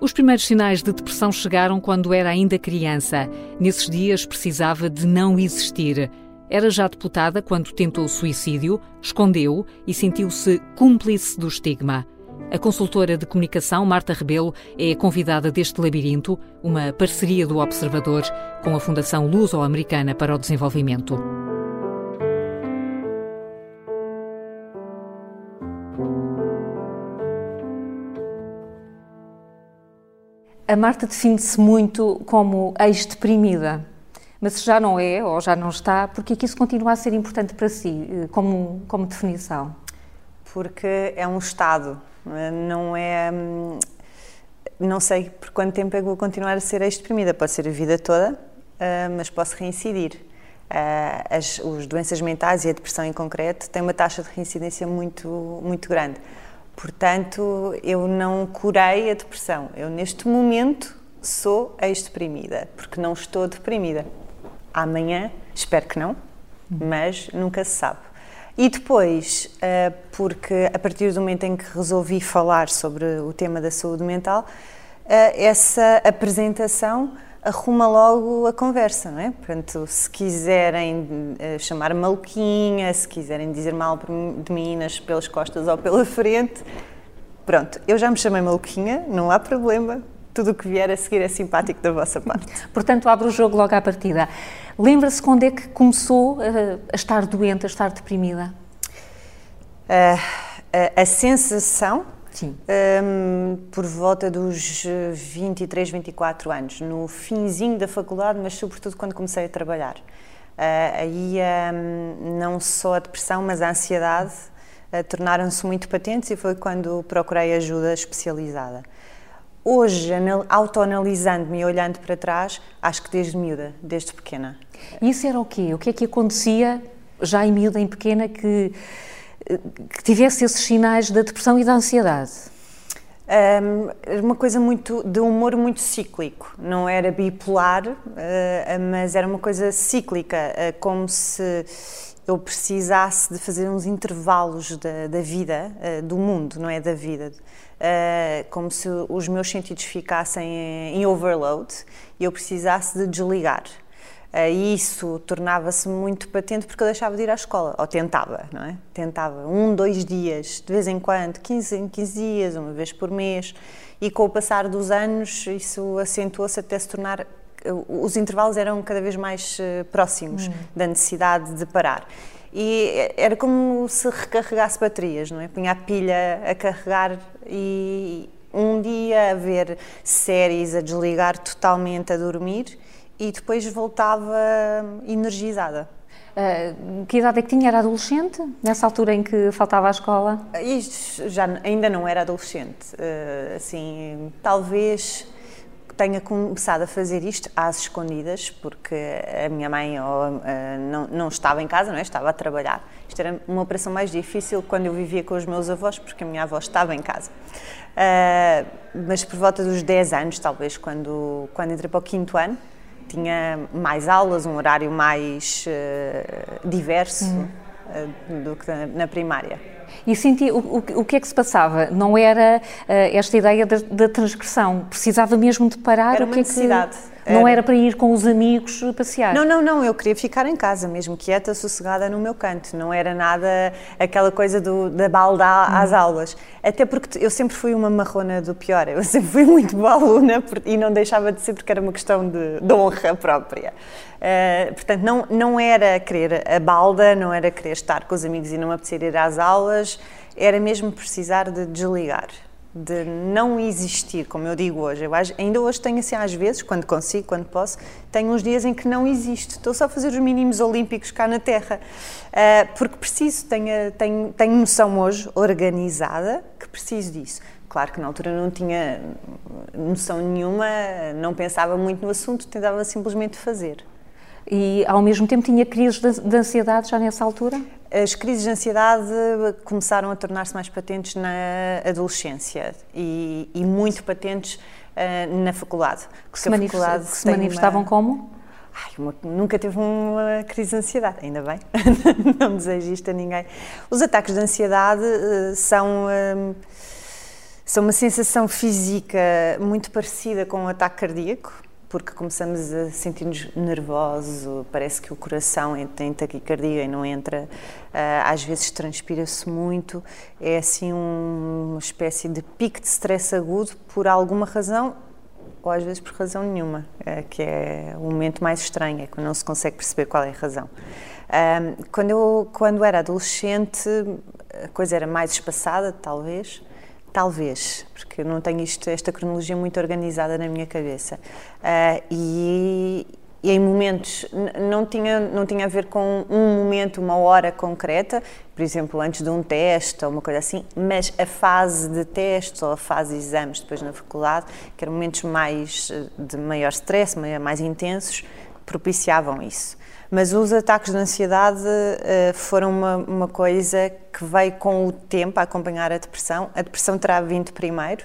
Os primeiros sinais de depressão chegaram quando era ainda criança. Nesses dias precisava de não existir. Era já deputada quando tentou suicídio, escondeu e sentiu-se cúmplice do estigma. A consultora de comunicação Marta Rebelo é a convidada deste labirinto, uma parceria do Observador com a Fundação Luso-Americana para o Desenvolvimento. A Marta define-se muito como ex-deprimida. Mas já não é ou já não está, por que é que isso continua a ser importante para si, eh, como, como definição? Porque é um estado, não é. Hum, não sei por quanto tempo é que vou continuar a ser ex-deprimida. Pode ser a vida toda, eh, mas posso reincidir. Eh, as, as doenças mentais e a depressão em concreto têm uma taxa de reincidência muito, muito grande. Portanto, eu não curei a depressão. Eu, neste momento, sou ex-deprimida, porque não estou deprimida. Amanhã, espero que não, mas nunca se sabe. E depois, eh, porque a partir do momento em que resolvi falar sobre o tema da saúde mental, eh, essa apresentação arruma logo a conversa, não é? Portanto, se quiserem eh, chamar maluquinha, se quiserem dizer mal de mim pelas costas ou pela frente, pronto, eu já me chamei maluquinha, não há problema, tudo o que vier a seguir é simpático da vossa parte. Portanto, abre o jogo logo à partida. Lembra-se quando é que começou a, a estar doente, a estar deprimida? Uh, a, a, sensação, Sim. Um, por volta dos 23, 24 anos, no finzinho da faculdade, mas sobretudo quando comecei a trabalhar. Uh, aí um, não só a depressão, mas a ansiedade uh, tornaram-se muito patentes e foi quando procurei ajuda especializada. Hoje, autoanalisando-me e olhando para trás, acho que desde miúda, desde pequena. Isso era o quê? O que é que acontecia já em miúda, em pequena, que, que tivesse esses sinais da depressão e da ansiedade? Um, uma coisa muito de humor muito cíclico, não era bipolar, uh, mas era uma coisa cíclica, uh, como se eu precisasse de fazer uns intervalos da, da vida, uh, do mundo, não é da vida, como se os meus sentidos ficassem em, em overload e eu precisasse de desligar. Uh, isso tornava-se muito patente porque eu deixava de ir à escola, ou tentava, não é? Tentava um, dois dias, de vez em quando, 15 em 15 dias, uma vez por mês, e com o passar dos anos isso acentuou-se até se tornar os intervalos eram cada vez mais próximos hum. da necessidade de parar e era como se recarregasse baterias, não é? Punha a pilha a carregar e um dia a ver séries, a desligar totalmente, a dormir e depois voltava energizada. Uh, que idade é que tinha? Era adolescente? Nessa altura em que faltava à escola? Isto já ainda não era adolescente. Uh, assim, talvez tenha começado a fazer isto às escondidas, porque a minha mãe ou, uh, não, não estava em casa, não é? estava a trabalhar. Isto era uma operação mais difícil quando eu vivia com os meus avós, porque a minha avó estava em casa. Uh, mas por volta dos 10 anos, talvez, quando, quando entrei para o quinto ano, tinha mais aulas, um horário mais uh, diverso uhum. do que na, na primária. E senti, o, o, o, que é que se passava? Não era uh, esta ideia da, da, transgressão? Precisava mesmo de parar? Era uma que necessidade. É que, não era para ir com os amigos passear? Não, não, não. Eu queria ficar em casa, mesmo quieta, sossegada no meu canto. Não era nada aquela coisa do, da balda às hum. aulas. Até porque eu sempre fui uma marrona do pior. Eu sempre fui muito boa aluna e não deixava de ser porque era uma questão de, de honra própria. Uh, portanto, não, não era querer a balda, não era querer estar com os amigos e não apetecer ir às aulas, era mesmo precisar de desligar, de não existir, como eu digo hoje. Eu ainda hoje tenho assim, às vezes, quando consigo, quando posso, tenho uns dias em que não existo, estou só a fazer os mínimos olímpicos cá na Terra, uh, porque preciso, tenho, tenho, tenho noção hoje, organizada, que preciso disso. Claro que na altura não tinha noção nenhuma, não pensava muito no assunto, tentava simplesmente fazer. E ao mesmo tempo tinha crises de ansiedade já nessa altura? As crises de ansiedade começaram a tornar-se mais patentes na adolescência e, e muito patentes uh, na faculdade. Que se, manifest, faculdade que se manifestavam uma... como? Ai, uma, nunca teve uma crise de ansiedade, ainda bem, não desejo isto a ninguém. Os ataques de ansiedade uh, são. Uh, São uma sensação física muito parecida com um ataque cardíaco, porque começamos a sentir-nos nervosos, parece que o coração tem taquicardia e não entra, ah, às vezes transpira-se muito, é assim uma espécie de pico de stress agudo por alguma razão, ou às vezes por razão nenhuma, ah, que é o momento mais estranho, é quando não se consegue perceber qual é a razão. Ah, quando eu quando era adolescente, a coisa era mais espaçada, talvez, Talvez, porque eu não tenho isto, esta cronologia muito organizada na minha cabeça. Uh, e, e, em momentos, não tinha, não tinha a ver com um momento, uma hora concreta, por exemplo, antes de um teste ou uma coisa assim, mas a fase de testes ou a fase de exames depois na faculdade, que eram momentos mais de maior stress, mais intensos, propiciavam isso. Mas os ataques de ansiedade uh, foram uma, uma, coisa que veio com o tempo a acompanhar a depressão. A depressão terá vindo primeiro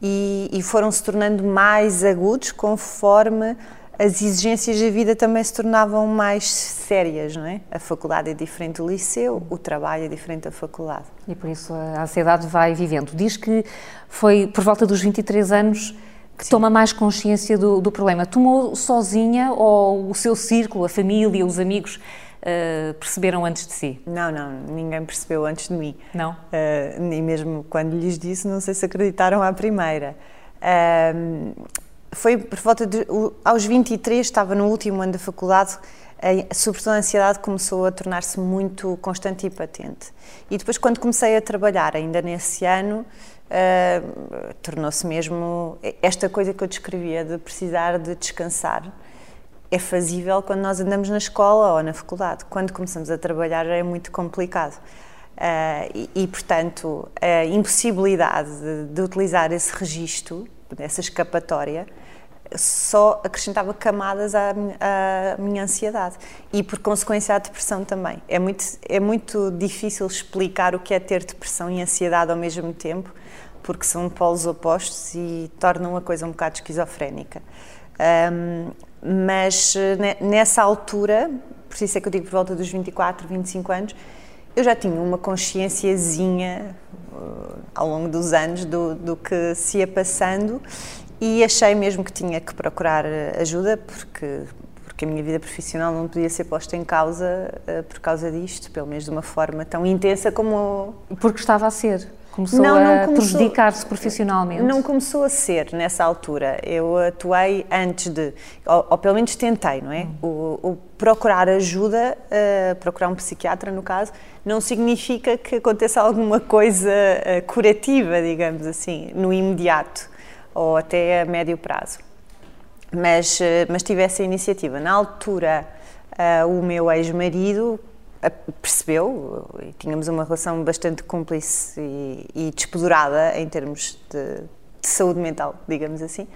e, e foram se tornando mais agudos conforme as exigências da vida também se tornavam mais sérias, não é? A faculdade é diferente do liceu, o trabalho é diferente da faculdade. E por isso a ansiedade vai vivendo. Diz que foi por volta dos 23 anos que Sim. toma mais consciência do, do, problema. Tomou sozinha ou o seu círculo, a família, os amigos uh, perceberam antes de si? Não, não, ninguém percebeu antes de mim. Não? Uh, e mesmo quando lhes disse, não sei se acreditaram à primeira. Uh, foi por volta de. Aos 23, estava no último ano da faculdade, a, sobretudo a ansiedade começou a tornar-se muito constante e patente. E depois, quando comecei a trabalhar, ainda nesse ano, uh, tornou-se mesmo esta coisa que eu descrevia de precisar de descansar. É fazível quando nós andamos na escola ou na faculdade. Quando começamos a trabalhar é muito complicado. Uh, e, e, portanto, a impossibilidade de, de utilizar esse registro, essa escapatória, só acrescentava camadas à, à, minha ansiedade e, por consequência, à depressão também. É muito, é muito difícil explicar o que é ter depressão e ansiedade ao mesmo tempo, porque são polos opostos e tornam a coisa um bocado esquizofrénica. Um, mas nessa altura, por isso é que eu digo por volta dos 24, 25 anos, eu já tinha uma consciênciazinha uh, ao longo dos anos do, do que se ia passando e achei mesmo que tinha que procurar uh, ajuda porque porque a minha vida profissional não podia ser posta em causa uh, por causa disto, pelo menos de uma forma tão intensa como porque estava a ser. Começou não, não a prejudicar-se profissionalmente? Não começou a ser nessa altura. Eu atuei antes de, ou, ou pelo menos tentei, não é? Hum. O, o, procurar ajuda, uh, procurar um psiquiatra no caso, não significa que aconteça alguma coisa uh, curativa, digamos assim, no imediato ou até a médio prazo. Mas, uh, mas tive essa iniciativa. Na altura, o meu ex-marido percebeu, e tínhamos uma relação bastante cúmplice e, e em termos de, de, saúde mental, digamos assim,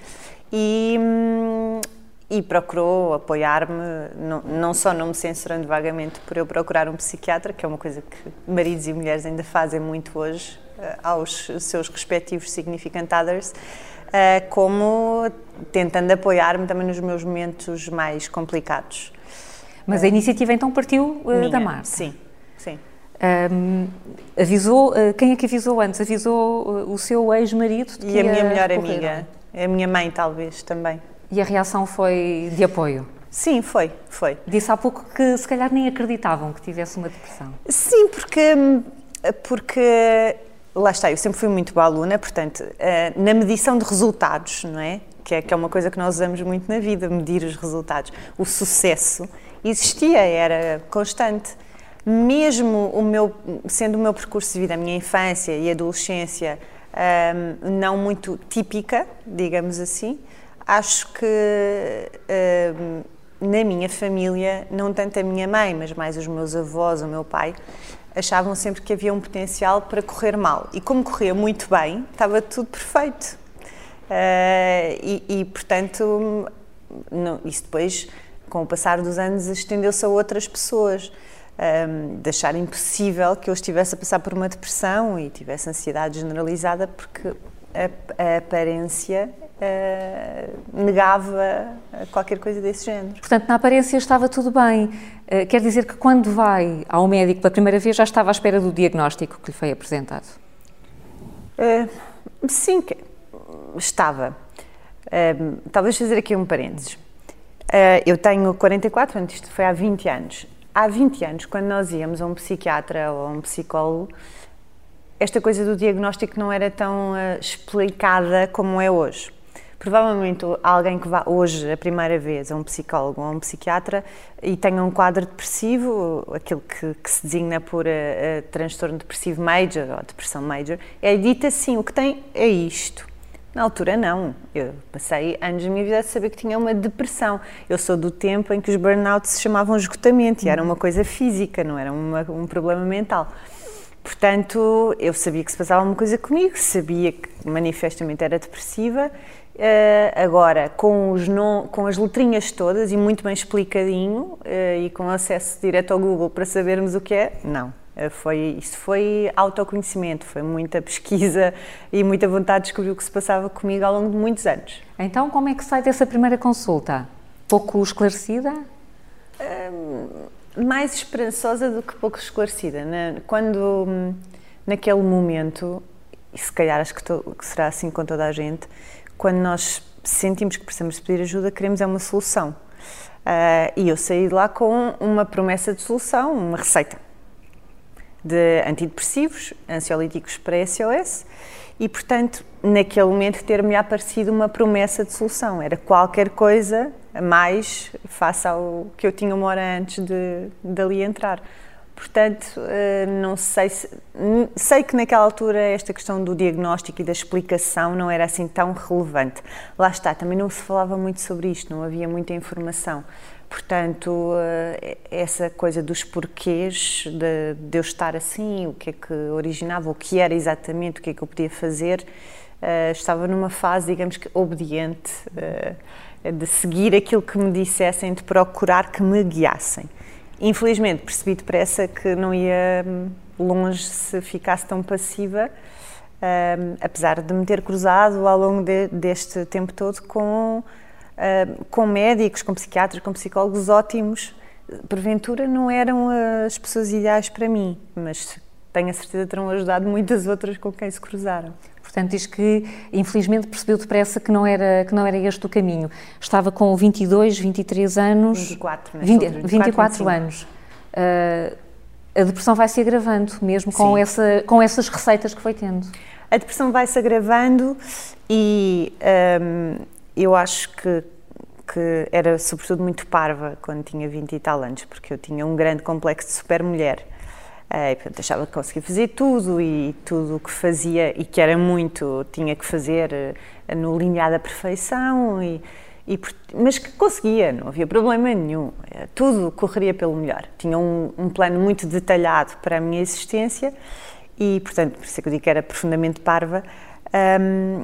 e, hum, e procurou apoiar-me, não, não, só não me censurando vagamente por eu procurar um psiquiatra, que é uma coisa que maridos e mulheres ainda fazem muito hoje eh, aos seus respectivos significant others, eh, como tentando apoiar-me também nos meus momentos mais complicados. Mas a iniciativa então partiu uh, da Marta? Sim, sim. Um, avisou, uh, quem é que avisou antes? Avisou uh, o seu ex-marido? E a minha melhor amiga, a minha mãe talvez também. E a reação foi de apoio? Sim, foi, foi. Disse há pouco que se calhar nem acreditavam que tivesse uma depressão. Sim, porque, porque lá está, eu sempre fui muito boa aluna, portanto, na medição de resultados, não é? Que é, que é uma coisa que nós usamos muito na vida, medir os resultados. O sucesso existia, era constante. Mesmo o meu, sendo o meu percurso de vida, a minha infância e adolescência um, não muito típica, digamos assim, acho que um, na minha família, não tanto a minha mãe, mas mais os meus avós, o meu pai, achavam sempre que havia um potencial para correr mal. E como corria muito bem, estava tudo perfeito. Uh, e, e, portanto, não, isso depois com o passar dos anos, estendeu-se a outras pessoas. Um, de achar impossível que eu estivesse a passar por uma depressão e tivesse ansiedade generalizada, porque a, a aparência uh, negava qualquer coisa desse género. Portanto, na aparência estava tudo bem. Uh, quer dizer que quando vai ao médico pela primeira vez já estava à espera do diagnóstico que lhe foi apresentado? Uh, sim, estava. Talvez fazer aqui um parênteses. Eu tenho 44, portanto isto foi há 20 anos. Há 20 anos, quando nós íamos a um psiquiatra ou a um psicólogo, esta coisa do diagnóstico não era tão explicada como é hoje. Provavelmente alguém que vá hoje a primeira vez a um psicólogo ou a um psiquiatra e tenha um quadro depressivo, aquilo que, que se designa por uh, uh, transtorno depressivo major ou depressão major, é dito assim: o que tem é isto. Na altura, não. Eu passei anos da minha vida a saber que tinha uma depressão. Eu sou do tempo em que os burnouts se chamavam esgotamento e era uma coisa física, não era uma, um problema mental. Portanto, eu sabia que se passava uma coisa comigo, sabia que manifestamente era depressiva. Uh, agora, com, os non, com as letrinhas todas e muito bem explicadinho uh, e com acesso direto ao Google para sabermos o que é, não. Uh, foi, isso foi autoconhecimento, foi muita pesquisa e muita vontade de descobrir o que se passava comigo ao longo de muitos anos. Então, como é que sai dessa primeira consulta? Pouco esclarecida? Mais esperançosa do que pouco esclarecida. Né? Quando, naquele momento, e se calhar acho que, que, será assim com toda a gente, quando nós sentimos que precisamos pedir ajuda, queremos é uma solução. Uh, e eu saí de lá com uma promessa de solução, uma receita de antidepressivos, ansiolíticos para SOS, e portanto, naquele momento, ter-me aparecido uma promessa de solução. Era qualquer coisa a mais face ao que eu tinha uma hora antes de, de ali entrar. Portanto, eh, não sei se, sei que naquela altura esta questão do diagnóstico e da explicação não era assim tão relevante. Lá está, também não se falava muito sobre isto, não havia muita informação. Portanto, eh, essa coisa dos porquês de, de eu estar assim, o que é que originava, o que era exatamente, o que é que eu podia fazer, eh, estava numa fase, digamos que, obediente de seguir aquilo que me dissessem, de procurar que me guiassem. Infelizmente percebi depressa que não ia hum, longe se ficasse tão passiva, um, apesar de me ter cruzado ao longo de, deste tempo todo com, uh, com médicos, com psiquiatras, com psicólogos ótimos. Porventura não eram as pessoas ideais para mim, mas tenho a certeza que terão ajudado muitas outras com quem se cruzaram. Portanto, diz que infelizmente percebeu depressa que não era, que não era este o caminho. Estava com 22, 23 anos. 24, 20, 24, 24 anos. Uh, a depressão vai se agravando, mesmo com, essa, com essas receitas que foi tendo. A depressão vai se agravando e um, eu acho que, que era sobretudo muito parva quando tinha 20 e tal anos, porque eu tinha um grande complexo de super-mulher. Uh, e, portanto, achava que conseguia fazer tudo e tudo o que fazia e que era muito tinha que fazer uh, no limiar da perfeição e, e, mas que conseguia, não havia problema nenhum, uh, tudo correria pelo melhor. Tinha um, um, plano muito detalhado para a minha existência e, portanto, por isso é que eu digo que era profundamente parva. Um,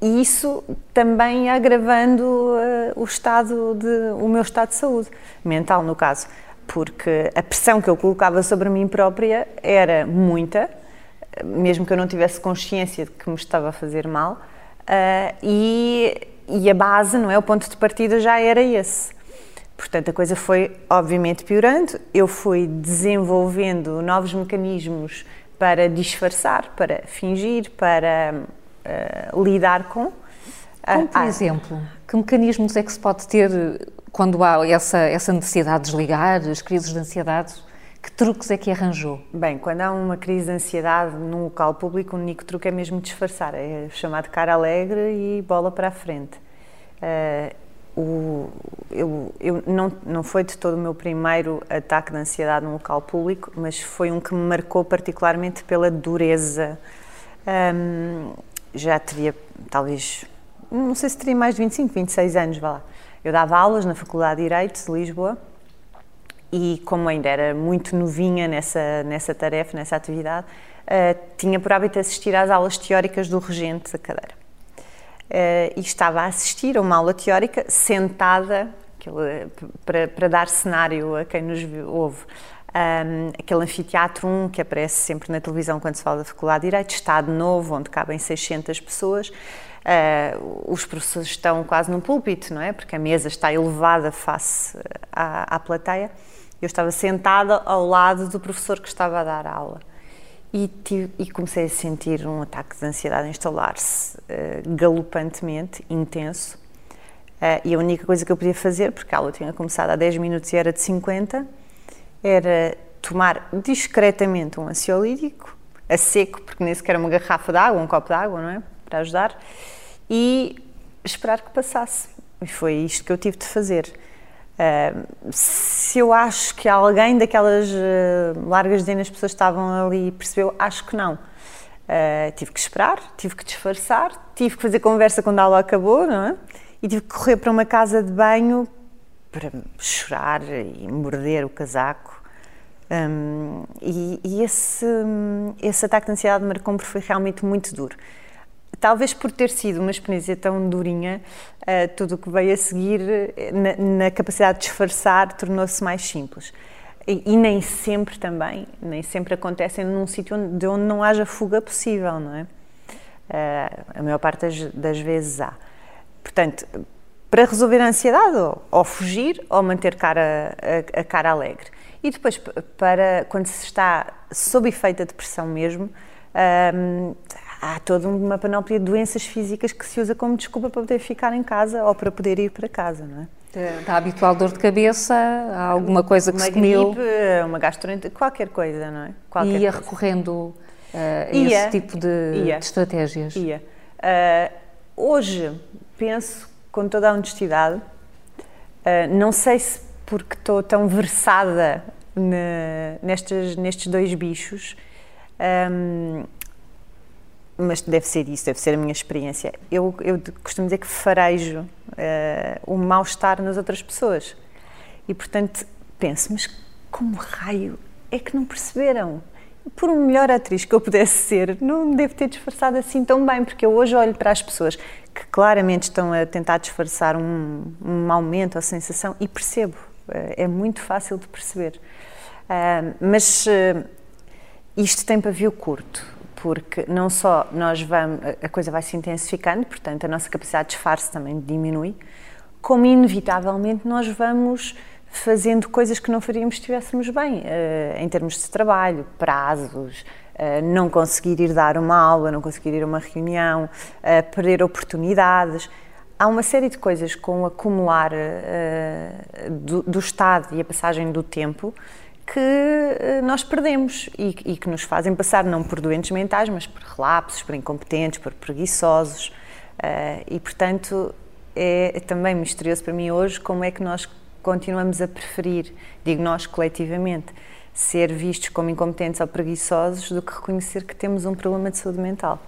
e isso também agravando uh, o estado de, o meu estado de saúde mental no caso porque a pressão que eu colocava sobre mim própria era muita, mesmo que eu não tivesse consciência de que me estava a fazer mal, uh, e, e a base, não é? O ponto de partida já era esse. Portanto, a coisa foi obviamente piorando. Eu fui desenvolvendo novos mecanismos para disfarçar, para fingir, para uh, lidar com. Como, por ah, exemplo, que mecanismos é que se pode ter quando há essa, essa necessidade de desligar, as crises de ansiedade, que truques é que arranjou? Bem, quando há uma crise de ansiedade num local público, o único truque é mesmo disfarçar, é chamar de cara alegre e bola para a frente. Uh, o, eu, eu, não, não foi de todo o meu primeiro ataque de ansiedade num local público, mas foi um que me marcou particularmente pela dureza. Um, já teria, talvez, não sei se teria mais de 25, 26 anos, vá lá. Eu dava aulas na Faculdade de Direito de Lisboa e, como ainda era muito novinha nessa, nessa tarefa, nessa atividade, uh, tinha por hábito assistir às aulas teóricas do regente da cadeira. Uh, e estava a assistir a uma aula teórica sentada, aquele, para, para dar cenário a quem nos ouve. Um, aquele anfiteatro 1 que aparece sempre na televisão quando se fala da Faculdade de Direito, Estado Novo, onde cabem 600 pessoas, Uh, os professores estão quase num púlpito, não é? Porque a mesa está elevada face à, à plateia. Eu estava sentada ao lado do professor que estava a dar a aula. e, tive, e comecei a sentir um ataque de ansiedade instalar-se uh, galopantemente, intenso. Uh, e a única coisa que eu podia fazer, porque a aula tinha começado há 10 minutos e era de 50, era tomar discretamente um ansiolítico, a seco, porque nem sequer uma garrafa de água, um copo de água, não é? Para ajudar, e esperar que passasse. E foi isto que eu tive de fazer. Uh, se eu acho que alguém daquelas uh, largas dezenas de pessoas estavam ali percebeu, acho que não. Uh, tive que esperar, tive que disfarçar, tive que fazer conversa quando a aula acabou, não é? E tive que correr para uma casa de banho para chorar e morder o casaco. Um, e, e esse, esse ataque de ansiedade marcou-me porque foi realmente muito duro talvez por ter sido uma experiência tão durinha, uh, tudo o que veio a seguir eh, na, na capacidade de disfarçar tornou-se mais simples. E, e, nem sempre também, nem sempre acontecem num sítio onde, de onde não haja fuga possível, não é? Uh, a maior parte das, das, vezes há. Portanto, para resolver a ansiedade, ou, ou fugir, ou manter cara, a, a, cara alegre. E depois, para quando se está sob efeito da depressão mesmo, há toda uma panóplia de doenças físicas que se usa como desculpa para poder ficar em casa ou para poder ir para casa, não é? Está habitual dor de cabeça, há alguma coisa que uma se comeu? Gripe, uma gastroenterite, qualquer coisa, não é? Qualquer ia coisa. recorrendo uh, a ia, esse tipo de, de estratégias? Ia. Uh, hoje, penso com toda a honestidade, uh, não sei se porque estou tão versada ne, nestes, nestes dois bichos, um, mas deve ser isso, deve ser a minha experiência. Eu, eu costumo dizer que farejo uh, o mal-estar nas outras pessoas. E, portanto, penso, mas como raio é que não perceberam? Por melhor atriz que eu pudesse ser, não devo ter disfarçado assim tão bem, porque eu hoje olho para as pessoas que claramente estão a tentar disfarçar um, um aumento, a sensação, e percebo. Uh, é muito fácil de perceber. Uh, mas isto tem pavio curto porque não só nós vamos, a coisa vai se intensificando, portanto a nossa capacidade de disfarce também diminui, como inevitavelmente nós vamos fazendo coisas que não faríamos se estivéssemos bem, uh, em termos de trabalho, prazos, uh, não conseguir ir dar uma aula, não conseguir ir a uma reunião, uh, perder oportunidades. Há uma série de coisas com o acumular do, do estado e a passagem do tempo que eh, nós perdemos e, e, que nos fazem passar não por doentes mentais, mas por relapsos, por incompetentes, por preguiçosos. Uh, e, portanto, é, também misterioso para mim hoje como é que nós continuamos a preferir, digo nós coletivamente, ser vistos como incompetentes ou preguiçosos do que reconhecer que temos um problema de saúde mental.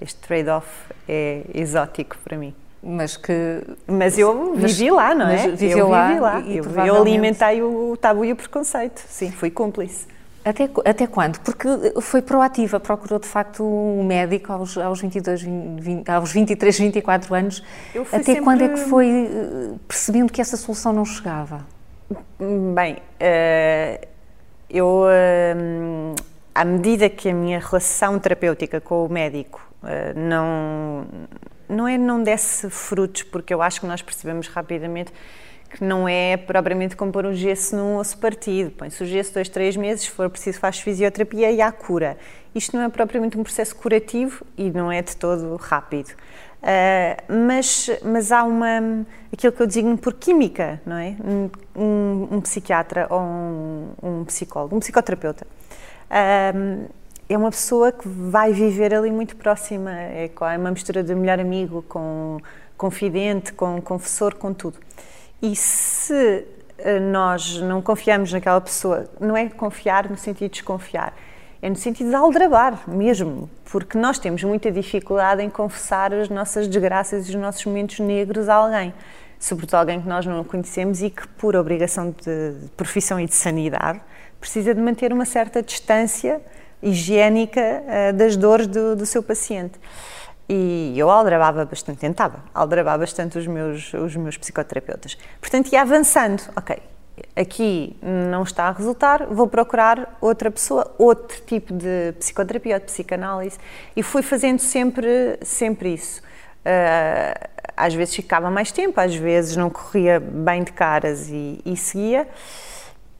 Este trade-off é exótico para mim. Mas que. Mas eu vivi mas, lá, não é? Viveu eu lá. Vivi lá. E, eu, provavelmente... eu alimentei o tabu e o preconceito. Sim, fui cúmplice. Até, até quando? Porque foi proativa, procurou de facto um médico aos, aos, 22, 20, aos 23, 24 anos. Até sempre... quando é que foi eh, percebendo que essa solução não chegava? Bem, uh, eu, à medida que a minha relação terapêutica com o médico não não é não desse frutos, porque eu acho que nós percebemos rapidamente que não é propriamente como pôr um gesso num osso partido. Põe-se o gesso dois, três meses, se for preciso faz fisioterapia e há cura. Isto não é propriamente um processo curativo e não é de todo rápido. Uh, mas, mas há uma, aquilo que eu designo por química, não é? Um, um, psiquiatra ou um, um, psicólogo, um psicoterapeuta. Uh, é uma pessoa que vai viver ali muito próxima, é, é uma mistura de melhor amigo com confidente, com confessor, com tudo. E se eh, nós não confiamos naquela pessoa, não é confiar no sentido de desconfiar, é no sentido de aldrabar mesmo, porque nós temos muita dificuldade em confessar as nossas desgraças e os nossos momentos negros a alguém, sobretudo alguém que nós não conhecemos e que, por obrigação de profissão e de sanidade, precisa de manter uma certa distância higiênica uh, das dores do, do, seu paciente. E eu aldrabava bastante, tentava aldrabar bastante os meus, os meus psicoterapeutas. Portanto, ia avançando. Ok, aqui não está a resultar, vou procurar outra pessoa, outro tipo de psicoterapia de psicanálise. E fui fazendo sempre, sempre isso. Uh, às vezes ficava mais tempo, às vezes não corria bem de caras e, e seguia.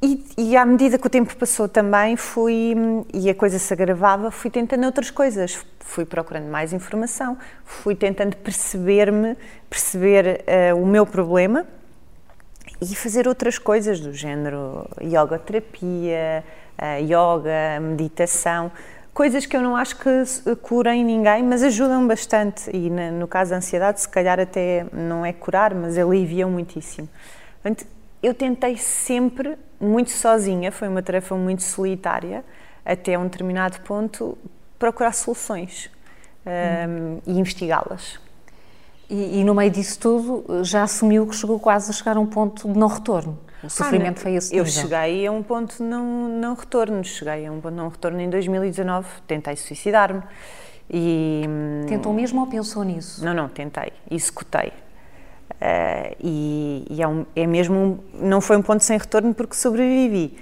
E, e, à medida que o tempo passou também fui, e a coisa se agravava, fui tentando outras coisas, fui procurando mais informação, fui tentando perceber-me, perceber uh, o meu problema e fazer outras coisas do género yoga terapia, uh, yoga, meditação, coisas que eu não acho que curem ninguém, mas ajudam bastante e na, no caso da ansiedade se calhar até não é curar, mas aliviam muitíssimo. Portanto, eu tentei sempre muito sozinha, foi uma tarefa muito solitária, até um determinado ponto, procurar soluções um, e investigá-las. E, e, no meio disso tudo, já assumiu que chegou quase a chegar a um ponto de não retorno. O sofrimento ah, foi esse Eu cheguei a um ponto de não, não retorno. Cheguei a um ponto de não retorno em 2019. Tentei suicidar-me. E, Tentou mesmo ou pensou nisso? Não, não, tentei. Executei. Uh, e, e é, um, é, mesmo não foi um ponto sem retorno porque sobrevivi,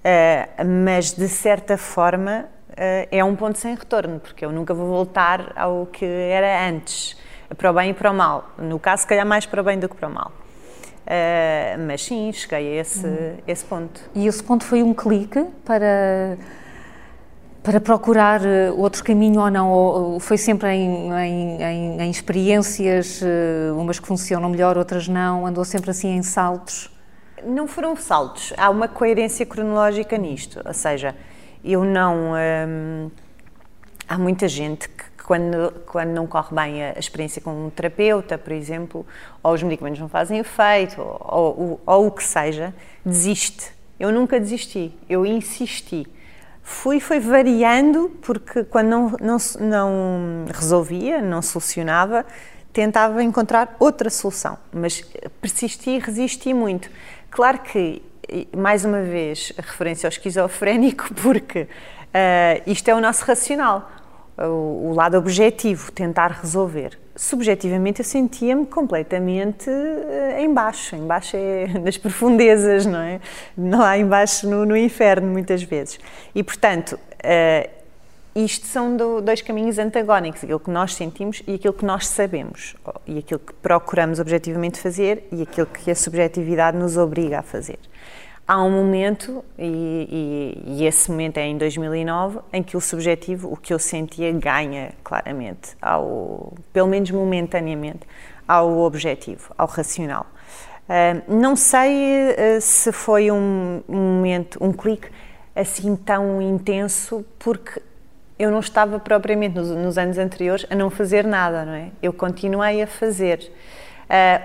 uh, mas de certa forma uh, é um ponto sem retorno porque eu nunca vou voltar ao que era antes, para o bem e para o mal. No caso, se calhar mais para o bem do que para o mal. mas sim, cheguei a esse, hum. esse ponto. E esse ponto foi um clique para para procurar eh, outro caminho ou não? Ou foi sempre em, em, em, em, experiências, eh, umas que funcionam melhor, outras não? Andou sempre assim em saltos? Não foram saltos. Há uma coerência cronológica nisto. Ou seja, eu não. Hum, há muita gente que, quando, quando não corre bem a, experiência com um terapeuta, por exemplo, ou os medicamentos não fazem efeito, ou, ou, ou o que seja, desiste. Eu nunca desisti. Eu insisti fui foi variando porque quando não, não, não resolvia, não solucionava, tentava encontrar outra solução, mas persisti e resisti muito. Claro que, mais uma vez, referência ao esquizofrénico, porque uh, isto é o nosso racional, o, o lado objetivo, tentar resolver subjetivamente eu sentia-me completamente uh, em baixo. Em baixo é nas profundezas, não é? Não há em baixo no, no inferno, muitas vezes. E, portanto, uh, isto são do, dois caminhos antagónicos, aquilo que nós sentimos e aquilo que nós sabemos, e aquilo que procuramos objetivamente fazer e aquilo que a subjetividade nos obriga a fazer há um momento, e, e, e, esse momento é em 2009, em que o subjetivo, o que eu sentia, ganha claramente, ao, pelo menos momentaneamente, ao objetivo, ao racional. Uh, não sei uh, se foi um, um momento, um clique assim tão intenso, porque eu não estava propriamente nos, nos, anos anteriores a não fazer nada, não é? Eu continuei a fazer.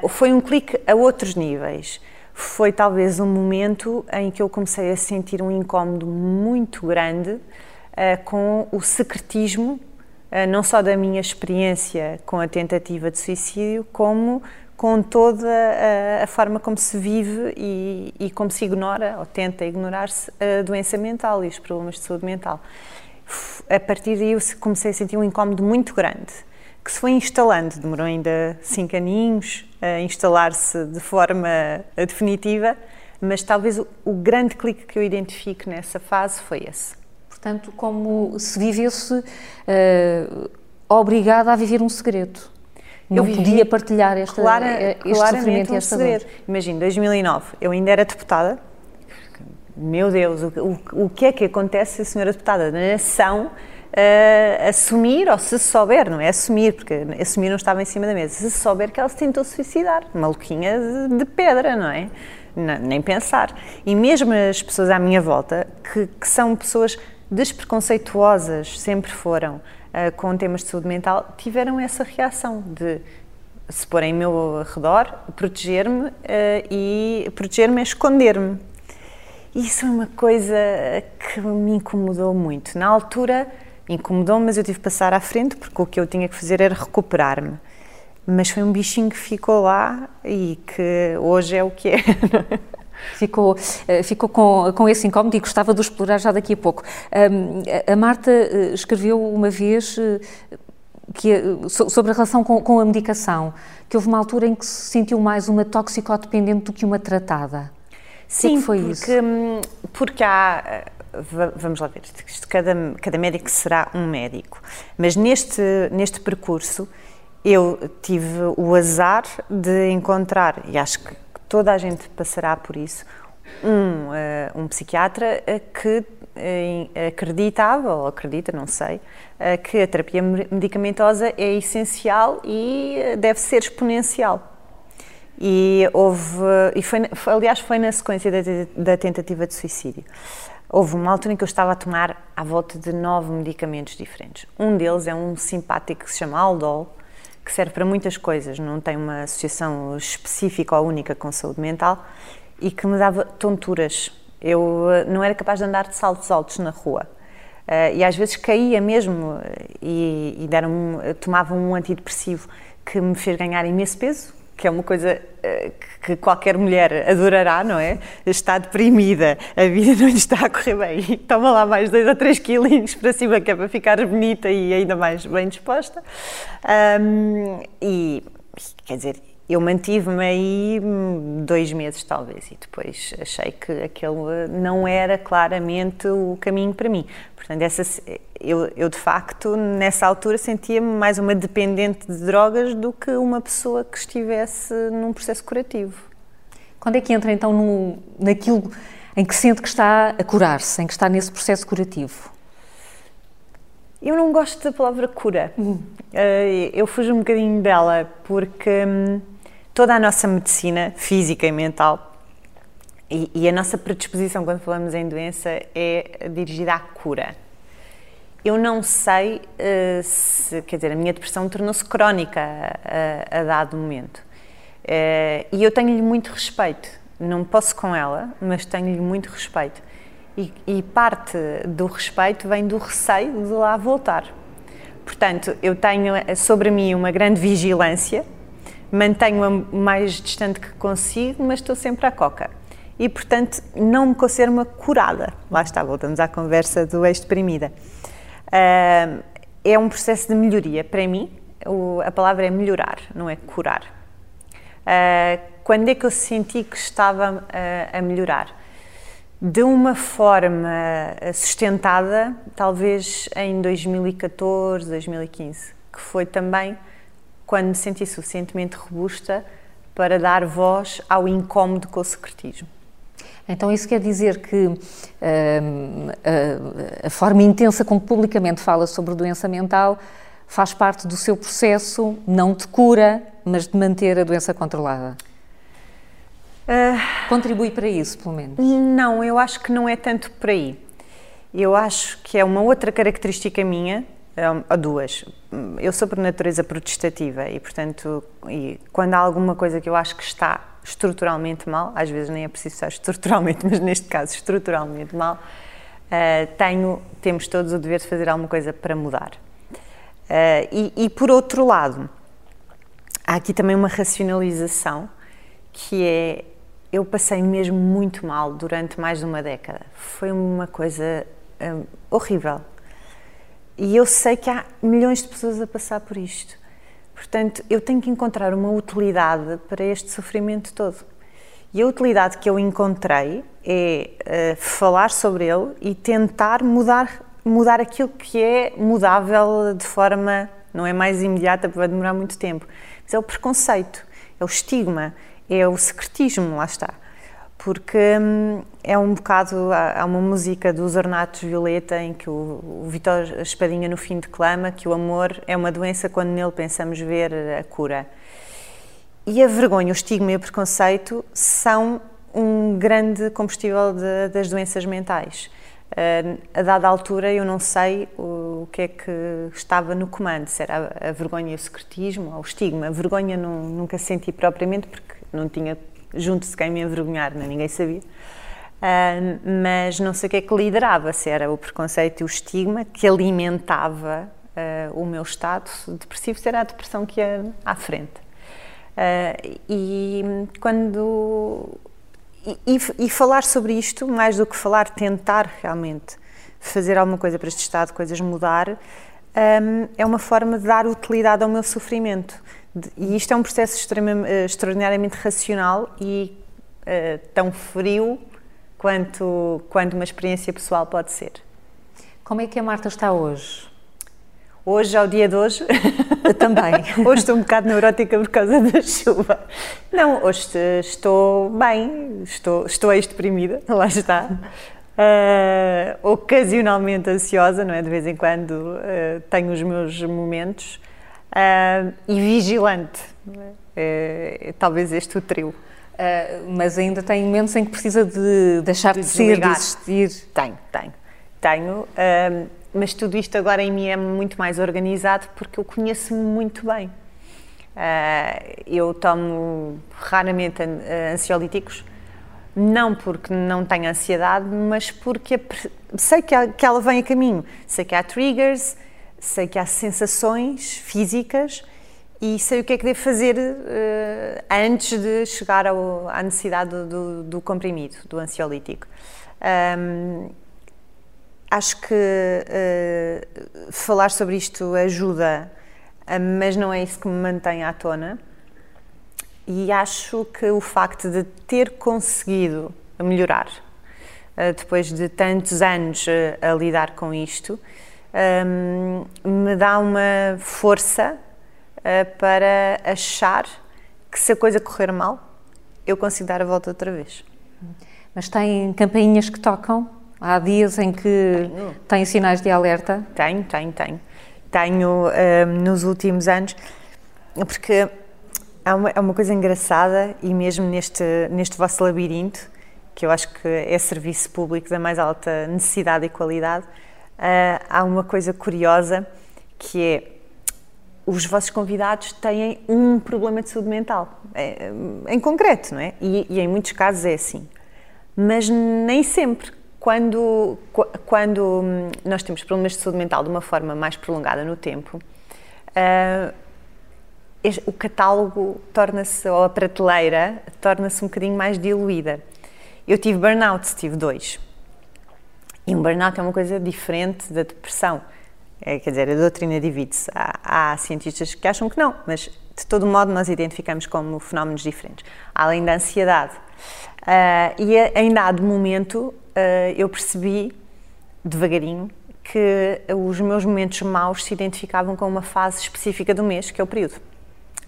Uh, foi um clique a outros níveis foi talvez um momento em que eu comecei a sentir um incómodo muito grande uh, com o secretismo, uh, não só da minha experiência com a tentativa de suicídio, como com toda a, a forma como se vive e, e, como se ignora ou tenta ignorar-se a doença mental e os problemas de saúde mental. A partir daí eu comecei a sentir um incómodo muito grande que se foi instalando, demorou ainda cinco aninhos a instalar-se de forma definitiva, mas talvez o, o grande clique que eu identifico nessa fase foi esse. Portanto, como se vivesse uh, obrigada a viver um segredo. Não eu podia partilhar esta, clara, eh, este sofrimento um e esta segredo. dor. Imagina, 2009, eu ainda era deputada. Meu Deus, o, o, o que é que acontece se a senhora deputada da nação uh, assumir, ou se souber, não é assumir, porque assumir não estava em cima da mesa, se souber que ela se tentou suicidar, maluquinha de, pedra, não é? Não, nem pensar. E mesmo as pessoas à minha volta, que, que são pessoas despreconceituosas, sempre foram, uh, com temas de saúde mental, tiveram essa reação de se pôr em meu redor, proteger-me uh, e proteger-me é esconder-me. Isso é uma coisa que me incomodou muito. Na altura, incomodou-me, mas eu tive que passar à frente porque o que eu tinha que fazer era recuperar-me. Mas foi um bichinho que ficou lá e que hoje é o que é. Ficou, eh, ficou com, com esse incómodo e gostava de o explorar já daqui a pouco. a Marta eh, escreveu uma vez eh, que, sobre a relação com, com, a medicação, que houve uma altura em que se sentiu mais uma toxicodependente do que uma tratada. Sim, que foi porque, isso? Hum, porque há vamos lá ver, cada, cada médico será um médico, mas neste, neste percurso eu tive o azar de encontrar, e acho que toda a gente passará por isso, um, uh, um psiquiatra que acreditava, ou acredita, não sei, que a terapia medicamentosa é essencial e deve ser exponencial. E houve, e foi aliás, foi na sequência da, da tentativa de suicídio. Houve uma altura em que eu estava a tomar à volta de nove medicamentos diferentes. Um deles é um simpático que se chama Aldol, que serve para muitas coisas, não tem uma associação específica ou única com saúde mental e que me dava tonturas. Eu eh, não era capaz de andar de saltos altos na rua. Uh, e às vezes caía mesmo e, e deram tomava um antidepressivo que me fez ganhar imenso peso, que é uma coisa uh, que qualquer mulher adorará, não é? Está deprimida, a vida não lhe está a correr bem toma lá mais dois ou três quilinhos para cima que é para ficar bonita e ainda mais bem disposta. Um, e, quer dizer, eu mantive-me aí dois meses, talvez, e depois achei que aquele não era claramente o caminho para mim. Portanto, essa, eu, eu de facto, nessa altura, sentia-me mais uma dependente de drogas do que uma pessoa que estivesse num processo curativo. Quando é que entra então no, naquilo em que sente que está a curar-se, em que está nesse processo curativo? Eu não gosto da palavra cura. Uhum. Eu fujo um bocadinho dela porque hum, toda a nossa medicina física e mental e, e, a nossa predisposição quando falamos em doença é dirigida à cura. Eu não sei uh, se, quer dizer, a minha depressão tornou-se crónica a, a, dado momento. Uh, e eu tenho-lhe muito respeito. Não posso com ela, mas tenho-lhe muito respeito. E, e parte do respeito vem do receio de lá voltar. Portanto, eu tenho sobre mim uma grande vigilância mantenho-a mais distante que consigo, mas estou sempre à coca. E, portanto, não me considero uma curada. Lá está, voltamos à conversa do ex-deprimida. Uh, é um processo de melhoria. Para mim, a palavra é melhorar, não é curar. Uh, quando é que eu senti que estava uh, a melhorar? De uma forma sustentada, talvez em 2014, 2015, que foi também quando me senti suficientemente robusta para dar voz ao incómodo com o secretismo. Então, isso quer dizer que uh, a, a, forma intensa como publicamente fala sobre doença mental faz parte do seu processo, não de cura, mas de manter a doença controlada? Uh, Contribui para isso, pelo menos? Não, eu acho que não é tanto por aí. Eu acho que é uma outra característica minha, a duas. Eu sou por natureza protestativa e, portanto, e quando há alguma coisa que eu acho que está estruturalmente mal, às vezes nem é preciso estar estruturalmente, mas neste caso estruturalmente mal, uh, tenho, temos todos o dever de fazer alguma coisa para mudar. Uh, e, e, por outro lado, há aqui também uma racionalização que é eu passei mesmo muito mal durante mais de uma década. Foi uma coisa um, horrível. E eu sei que há milhões de pessoas a passar por isto. Portanto, eu tenho que encontrar uma utilidade para este sofrimento todo. E a utilidade que eu encontrei é uh, falar sobre ele e tentar mudar, mudar aquilo que é mudável de forma, não é mais imediata, porque vai demorar muito tempo, mas é o preconceito, é o estigma, é o secretismo, lá está porque hum, é um bocado. Há, uma música dos Ornatos Violeta em que o, Vitor Espadinha no fim declama que o amor é uma doença quando nele pensamos ver a cura. E a vergonha, o estigma e o preconceito são um grande combustível de, das doenças mentais. Uh, a dada altura eu não sei o, o, que é que estava no comando, se era a, a vergonha e o secretismo ou o estigma. A vergonha não, nunca senti propriamente porque não tinha junto-se quem me envergonhar, nem ninguém sabia. Uh, mas não sei o que é que liderava, se era o preconceito e o estigma que alimentava uh, o meu estado depressivo, se era a depressão que ia à frente. Uh, e quando. E, e, falar sobre isto, mais do que falar, tentar realmente fazer alguma coisa para este estado, coisas mudar, um, é uma forma de dar utilidade ao meu sofrimento. E isto é um processo eh, extraordinariamente racional e uh, tão frio quanto, quanto uma experiência pessoal pode ser. Como é que a Marta está hoje? Hoje, ao dia de hoje, também. hoje estou um bocado neurótica por causa da chuva. Não, hoje estou bem, estou, estou ex-deprimida, lá está. Uh, ocasionalmente ansiosa, não é? De vez em quando uh, tenho os meus momentos. Uh, e vigilante. É, é, talvez este o trio. mas ainda tem momentos em que precisa de deixar de, de ser, de existir. Tenho, tenho. Tenho mas tudo isto agora em mim é muito mais organizado porque eu conheço-me muito bem. Uh, eu tomo raramente ansiolíticos, não porque não tenho ansiedade, mas porque sei que, que ela vem a caminho. Sei que há triggers, sei que há sensações físicas e sei o que é que devo fazer uh, antes de chegar ao, à necessidade do, do, do, comprimido, do ansiolítico. Um, Acho que uh, falar sobre isto ajuda, uh, mas não é isso que me mantém à tona. E acho que o facto de ter conseguido melhorar, uh, depois de tantos anos a lidar com isto, um, me dá uma força para achar que se a coisa correr mal, eu consigo dar a volta outra vez. Mas tem campainhas que tocam Há dias em que tenho. tem sinais de alerta? Tenho, tenho, tenho. Tenho um, nos últimos anos, porque há uma, é uma coisa engraçada e mesmo neste, neste vosso labirinto, que eu acho que é serviço público da mais alta necessidade e qualidade, uh, há uma coisa curiosa que é os vossos convidados têm um problema de saúde mental, é, em concreto, não é? E, e em muitos casos é assim. Mas nem sempre quando, quando hum, nós temos problemas de saúde mental de uma forma mais prolongada no tempo, uh, o catálogo torna-se, ou a prateleira, torna-se um bocadinho mais diluída. Eu tive burnout, tive dois. E um burnout é uma coisa diferente da depressão. É, quer dizer, a doutrina divide-se. Há, há, cientistas que acham que não, mas de todo modo nós identificamos como fenómenos diferentes. Além da ansiedade. Uh, e ainda há de momento uh, eu percebi, devagarinho, que os meus momentos maus se identificavam com uma fase específica do mês, que é o período,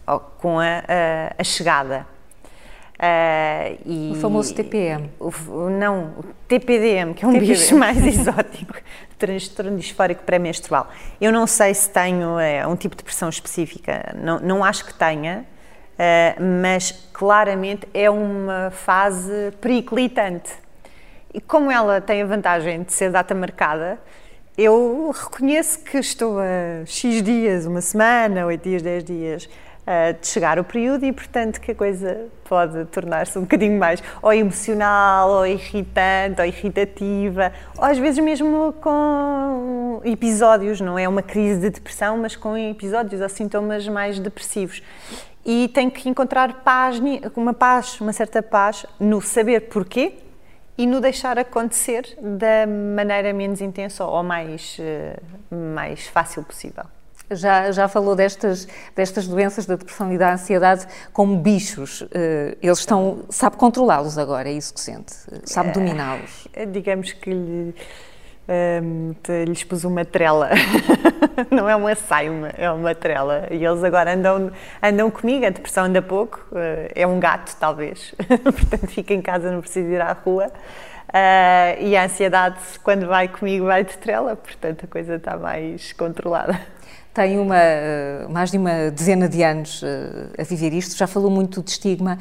ou com a, a, a chegada. Uh, o famoso TPM. O, não, o TPDM, que é um TPDM. bicho mais exótico, transtorno disfórico pré-menstrual. Eu não sei se tenho é, um tipo de pressão específica, não, não acho que tenha, uh, mas claramente é uma fase periclitante. E como ela tem a vantagem de ser data marcada, eu reconheço que estou a X dias, uma semana, 8 dias, 10 dias, de chegar o período e, portanto, que a coisa pode tornar-se um bocadinho mais ou emocional, ou irritante, ou irritativa, ou às vezes mesmo com episódios, não é uma crise de depressão, mas com episódios ou sintomas mais depressivos. E tenho que encontrar paz, uma paz, uma certa paz no saber porquê e no deixar acontecer da maneira menos intensa ou mais, eh, mais fácil possível. Já, já falou destas, destas doenças da depressão e da ansiedade como bichos. Eh, eles estão, sabe controlá-los agora, é isso que sente? Sabe é, dominá-los? digamos que lhe, um, lhes pus uma trela. Não é uma saima, é uma trela. E eles agora andam, andam comigo, a depressão anda pouco, uh, é um gato talvez, portanto fica em casa, não precisa ir à rua. Uh, e a ansiedade, quando vai comigo, vai de trela, portanto a coisa está mais controlada. Tem uma, mais de uma dezena de anos uh, a viver isto, já falou muito de estigma.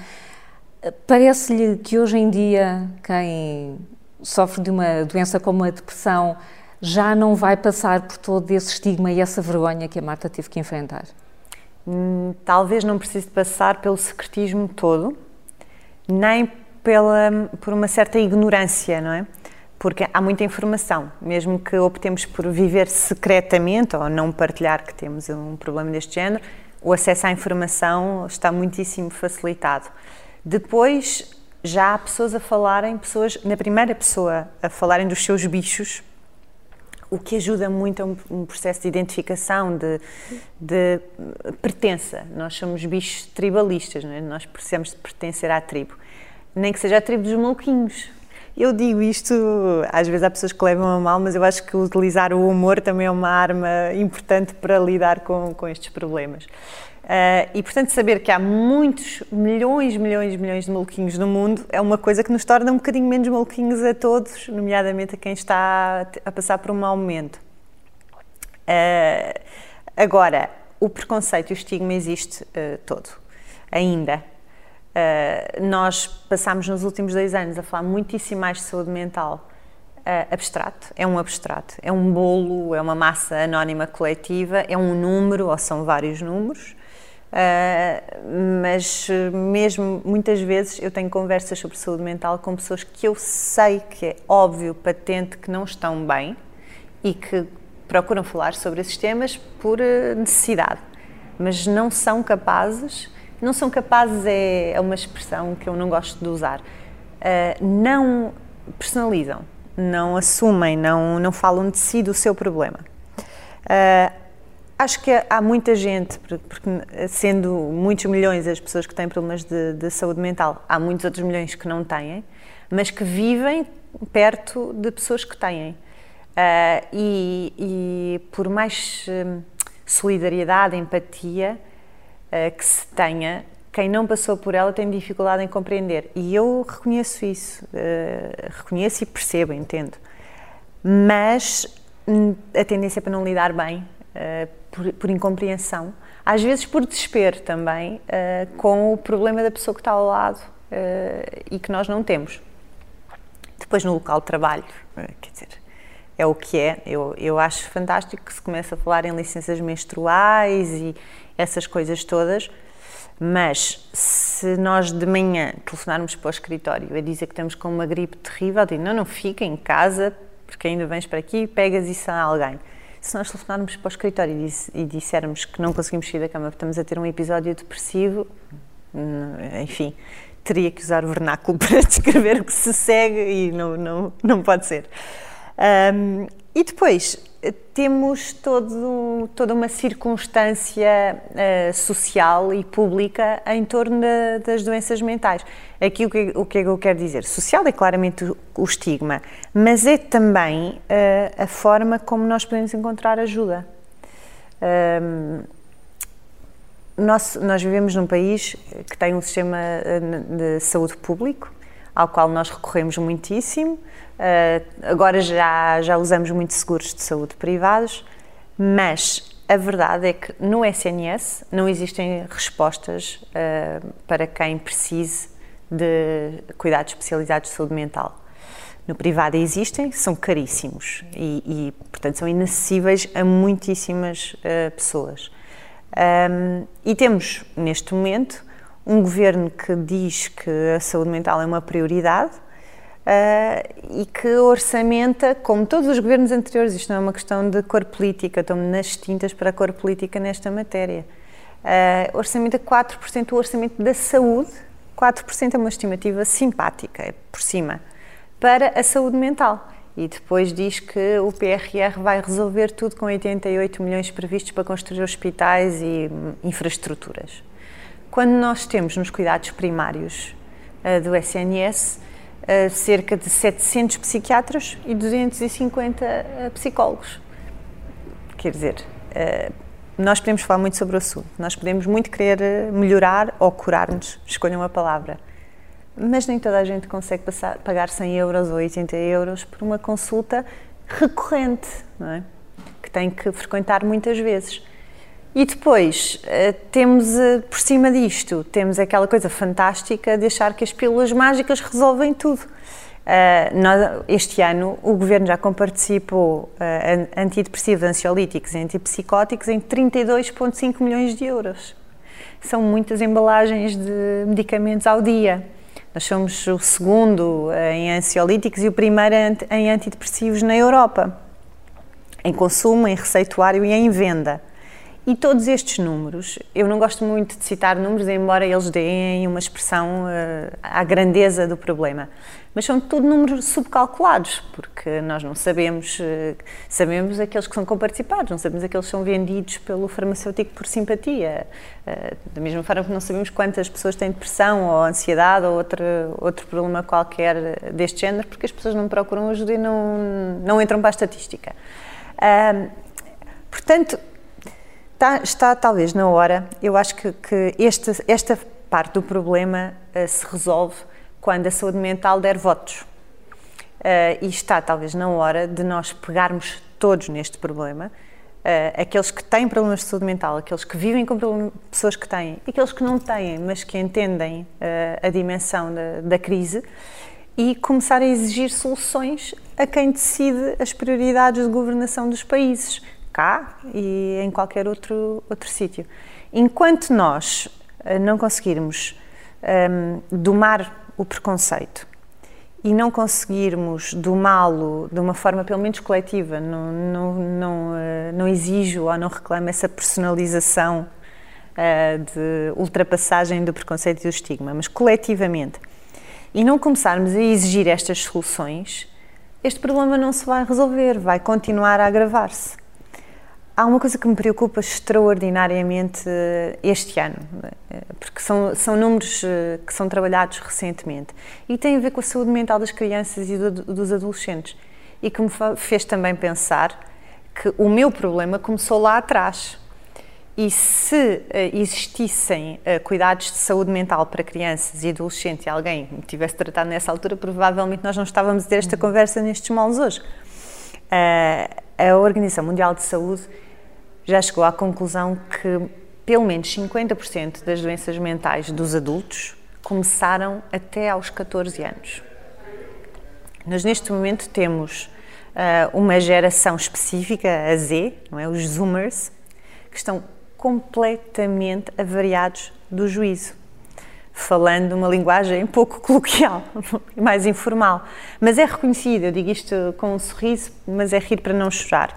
Parece-lhe que hoje em dia quem sofre de uma doença como a depressão já não vai passar por todo esse estigma e essa vergonha que a Marta teve que enfrentar? Hum, talvez não precise passar pelo secretismo todo, nem pela, por uma certa ignorância, não é? Porque há muita informação, mesmo que optemos por viver secretamente ou não partilhar que temos um problema deste género, o acesso à informação está muitíssimo facilitado. Depois, já há pessoas a falarem, pessoas na primeira pessoa, a falarem dos seus bichos, o que ajuda muito a um, processo de identificação, de, de, pertença. Nós somos bichos tribalistas, é? nós precisamos de pertencer à tribo. Nem que seja a tribo dos maluquinhos. Eu digo isto, às vezes há pessoas que levam a mal, mas eu acho que utilizar o humor também é uma arma importante para lidar com, com estes problemas. Uh, e, portanto, saber que há muitos, milhões, milhões, milhões de maluquinhos no mundo é uma coisa que nos torna um bocadinho menos maluquinhos a todos, nomeadamente a quem está a passar por um mau momento. Uh, agora, o preconceito e o estigma existe uh, todo, ainda. Nós passámos nos últimos dois anos a falar muitíssimo mais de saúde mental abstrato, é um abstrato, é um bolo, é uma massa anónima coletiva, é um número ou são vários números. Uh, mas mesmo muitas vezes eu tenho conversas sobre saúde mental com pessoas que eu sei que é óbvio, patente, que não estão bem e que procuram falar sobre esses temas por necessidade, mas não são capazes, não são capazes é, é uma expressão que eu não gosto de usar, uh, não personalizam, não assumem, não, não falam de si do seu problema. Uh, Acho que há muita gente, porque sendo muitos milhões as pessoas que têm problemas de, de, saúde mental, há muitos outros milhões que não têm, mas que vivem perto de pessoas que têm. Uh, e, e, por mais solidariedade, empatia uh, que se tenha, quem não passou por ela tem dificuldade em compreender. E eu reconheço isso, reconheço e percebo, entendo. Mas hum, a tendência é para não lidar bem uh, por, por, incompreensão, às vezes por desespero também, uh, com o problema da pessoa que está ao lado uh, e que nós não temos. Depois, no local de trabalho, quer dizer, é o que é. Eu, eu acho fantástico que se comece a falar em licenças menstruais e essas coisas todas, mas se nós de manhã telefonarmos para o escritório a dizer que estamos com uma gripe terrível, digo, não, não fica em casa, porque ainda vens para aqui e pegas isso a alguém se nós telefonarmos para o escritório e, dissermos que não conseguimos sair da cama porque estamos a ter um episódio depressivo, hum, enfim, teria que usar o vernáculo para descrever o que se segue e não, não, não pode ser. Um, e depois, temos todo, toda uma circunstância uh, social e pública em torno da, das doenças mentais. Aqui o que, o é que eu quero dizer? Social é claramente o, o estigma, mas é também uh, a forma como nós podemos encontrar ajuda. Um, nós, nós vivemos num país que tem um sistema eh, de saúde público, ao qual nós recorremos muitíssimo. Uh, agora já, já usamos muitos seguros de saúde privados, mas a verdade é que no SNS não existem respostas uh, para quem precise de cuidados especializados de saúde mental. No privado existem, são caríssimos e, e portanto, são inacessíveis a muitíssimas uh, pessoas. E temos, neste momento, um governo que diz que a saúde mental é uma prioridade uh, e que orçamenta, como todos os governos anteriores, isto não é uma questão de cor política, estou-me nas tintas para a cor política nesta matéria, uh, orçamenta 4% do orçamento da saúde, 4% é uma estimativa simpática, é por cima, para a saúde mental. E depois diz que o PRR vai resolver tudo com 88 milhões previstos para construir hospitais e infraestruturas. Quando nós temos nos cuidados primários uh, do SNS uh, cerca de 700 psiquiatras e 250 uh, eh, psicólogos. Quer dizer, nós podemos falar muito sobre o assunto, nós podemos muito querer melhorar ou curar-nos, escolham a palavra, mas nem toda a gente consegue passar, pagar 100 euros ou 80 euros por uma consulta recorrente, não é? que tem que frequentar muitas vezes. E depois eh, temos, eh, por cima disto, temos aquela coisa fantástica de achar que as pílulas mágicas resolvem tudo. Eh, este ano o Governo já comparticipou antidepressivos, ansiolíticos e antipsicóticos em 32,5 milhões de euros. São muitas embalagens de medicamentos ao dia. Nós somos o segundo em ansiolíticos e o primeiro em antidepressivos na Europa, em consumo, em receituário e em venda. E todos estes números, eu não gosto muito de citar números, embora eles deem uma expressão uh, à grandeza do problema, mas são tudo números subcalculados, porque nós não sabemos, uh, sabemos aqueles que são comparticipados, não sabemos aqueles que são vendidos pelo farmacêutico por simpatia, uh, da mesma forma que não sabemos quantas pessoas têm depressão ou ansiedade ou outro, outro problema qualquer deste género, porque as pessoas não procuram ajuda e não, não entram para a estatística. portanto, Está, está, talvez na hora, eu acho que, que esta, esta parte do problema uh, se resolve quando a saúde mental der votos. Uh, e está talvez na hora de nós pegarmos todos neste problema, uh, aqueles que têm problemas de saúde mental, aqueles que vivem com pessoas que têm, aqueles que não têm, mas que entendem a dimensão da, da crise, e começar a exigir soluções a quem decide as prioridades de governação dos países cá e em qualquer outro, outro sítio. Enquanto nós eh, não conseguirmos um, ehm, domar o preconceito e não conseguirmos domá-lo de uma forma pelo menos coletiva, não, não, não, uh, não exijo ou não reclamo essa personalização uh, de ultrapassagem do preconceito e do estigma, mas coletivamente, e não começarmos a exigir estas soluções, este problema não se vai resolver, vai continuar a agravar-se. Há uma coisa que me preocupa extraordinariamente eh, este ano, eh, porque são, são números eh, que são trabalhados recentemente e tem a ver com a saúde mental das crianças e do, dos adolescentes e que me fez também pensar que o meu problema começou lá atrás. E se existissem cuidados de saúde mental para crianças e adolescentes e alguém me tivesse tratado nessa altura, provavelmente nós não estávamos a ter esta conversa nestes moldes hoje. A Organização Mundial de Saúde já chegou à conclusão que pelo menos 50% das doenças mentais dos adultos começaram até aos 14 anos. Nós neste momento temos uh, uma geração específica, a Z, não é? os Zoomers, que estão completamente avariados do juízo falando uma linguagem pouco coloquial, mais informal. Mas é reconhecido, eu digo isto com um sorriso, mas é rir para não chorar.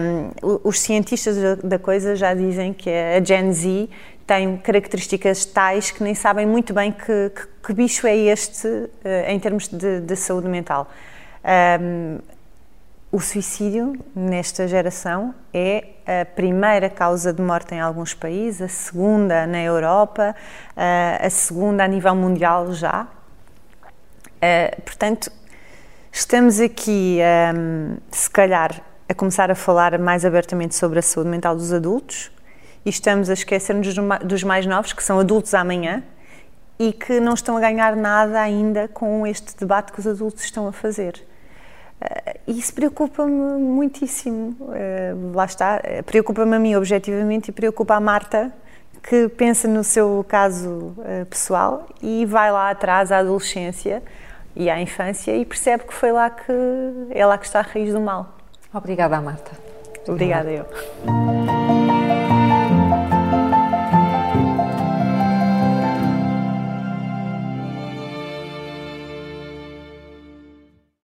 Um, os cientistas da coisa já dizem que a Gen Z tem características tais que nem sabem muito bem que, que, que bicho é este uh, em termos de, de saúde mental. Um, o suicídio nesta geração é a primeira causa de morte em alguns países, a segunda na Europa, a segunda a nível mundial já. Portanto, estamos aqui, se calhar, a começar a falar mais abertamente sobre a saúde mental dos adultos e estamos a esquecer-nos dos mais novos, que são adultos amanhã e que não estão a ganhar nada ainda com este debate que os adultos estão a fazer. Uh, isso preocupa-me muitíssimo. Uh, lá está, uh, preocupa-me a mim objetivamente e preocupa a Marta, que pensa no seu caso pessoal e vai lá atrás à adolescência e à infância e percebe que foi lá que é lá que está a raiz do mal. Obrigada, Marta. Obrigada eu.